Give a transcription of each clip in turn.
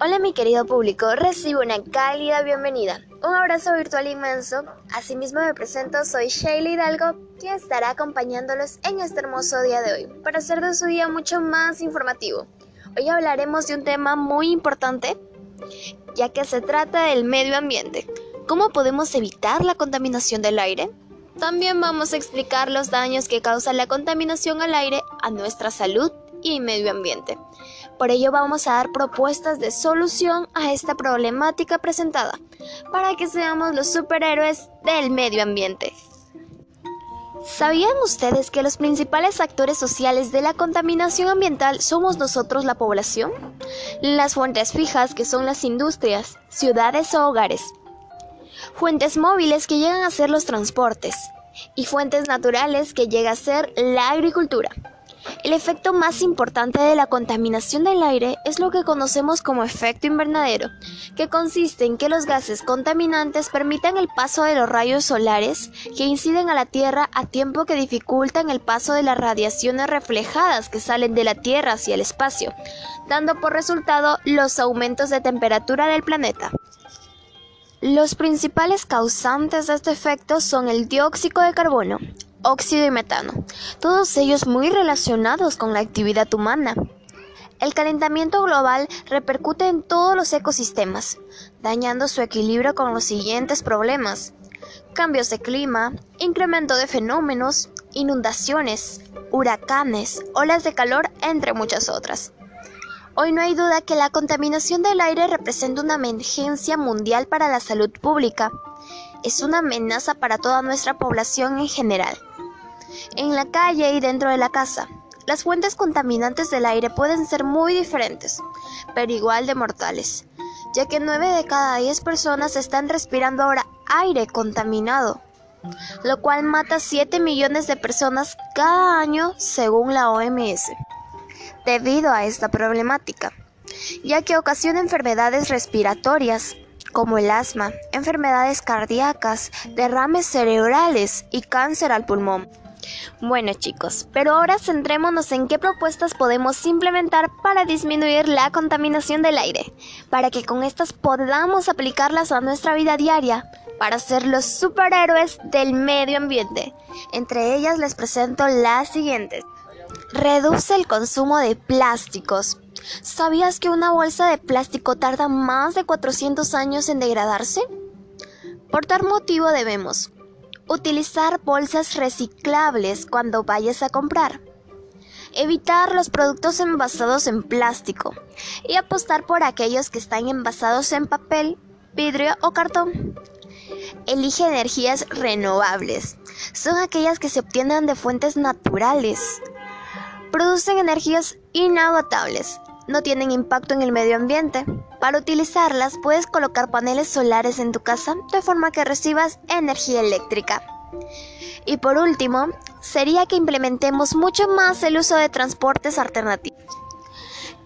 Hola mi querido público, recibo una cálida bienvenida. Un abrazo virtual inmenso. Asimismo me presento, soy Shaylee Hidalgo, que estará acompañándolos en este hermoso día de hoy, para hacer de su día mucho más informativo. Hoy hablaremos de un tema muy importante, ya que se trata del medio ambiente. ¿Cómo podemos evitar la contaminación del aire? También vamos a explicar los daños que causa la contaminación al aire a nuestra salud y medio ambiente. Por ello vamos a dar propuestas de solución a esta problemática presentada, para que seamos los superhéroes del medio ambiente. ¿Sabían ustedes que los principales actores sociales de la contaminación ambiental somos nosotros la población? Las fuentes fijas que son las industrias, ciudades o hogares. Fuentes móviles que llegan a ser los transportes. Y fuentes naturales que llega a ser la agricultura. El efecto más importante de la contaminación del aire es lo que conocemos como efecto invernadero, que consiste en que los gases contaminantes permitan el paso de los rayos solares que inciden a la Tierra a tiempo que dificultan el paso de las radiaciones reflejadas que salen de la Tierra hacia el espacio, dando por resultado los aumentos de temperatura del planeta. Los principales causantes de este efecto son el dióxido de carbono, óxido y metano, todos ellos muy relacionados con la actividad humana. El calentamiento global repercute en todos los ecosistemas, dañando su equilibrio con los siguientes problemas. Cambios de clima, incremento de fenómenos, inundaciones, huracanes, olas de calor, entre muchas otras. Hoy no hay duda que la contaminación del aire representa una emergencia mundial para la salud pública. Es una amenaza para toda nuestra población en general en la calle y dentro de la casa. Las fuentes contaminantes del aire pueden ser muy diferentes, pero igual de mortales, ya que 9 de cada 10 personas están respirando ahora aire contaminado, lo cual mata 7 millones de personas cada año según la OMS, debido a esta problemática, ya que ocasiona enfermedades respiratorias, como el asma, enfermedades cardíacas, derrames cerebrales y cáncer al pulmón. Bueno chicos, pero ahora centrémonos en qué propuestas podemos implementar para disminuir la contaminación del aire, para que con estas podamos aplicarlas a nuestra vida diaria, para ser los superhéroes del medio ambiente. Entre ellas les presento las siguientes. Reduce el consumo de plásticos. ¿Sabías que una bolsa de plástico tarda más de 400 años en degradarse? Por tal motivo debemos Utilizar bolsas reciclables cuando vayas a comprar. Evitar los productos envasados en plástico y apostar por aquellos que están envasados en papel, vidrio o cartón. Elige energías renovables. Son aquellas que se obtienen de fuentes naturales. Producen energías inagotables. No tienen impacto en el medio ambiente. Para utilizarlas puedes colocar paneles solares en tu casa de forma que recibas energía eléctrica. Y por último, sería que implementemos mucho más el uso de transportes alternativos,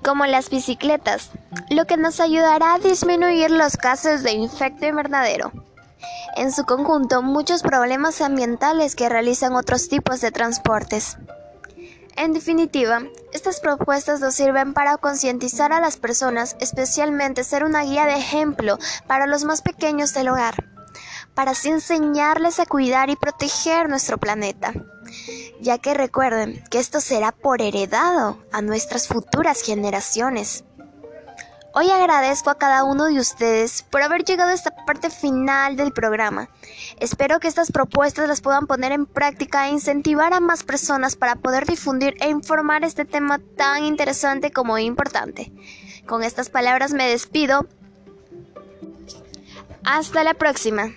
como las bicicletas, lo que nos ayudará a disminuir los gases de efecto invernadero. En su conjunto, muchos problemas ambientales que realizan otros tipos de transportes. En definitiva, estas propuestas nos sirven para concientizar a las personas, especialmente ser una guía de ejemplo para los más pequeños del hogar, para así enseñarles a cuidar y proteger nuestro planeta, ya que recuerden que esto será por heredado a nuestras futuras generaciones. Hoy agradezco a cada uno de ustedes por haber llegado a esta parte final del programa. Espero que estas propuestas las puedan poner en práctica e incentivar a más personas para poder difundir e informar este tema tan interesante como importante. Con estas palabras me despido. Hasta la próxima.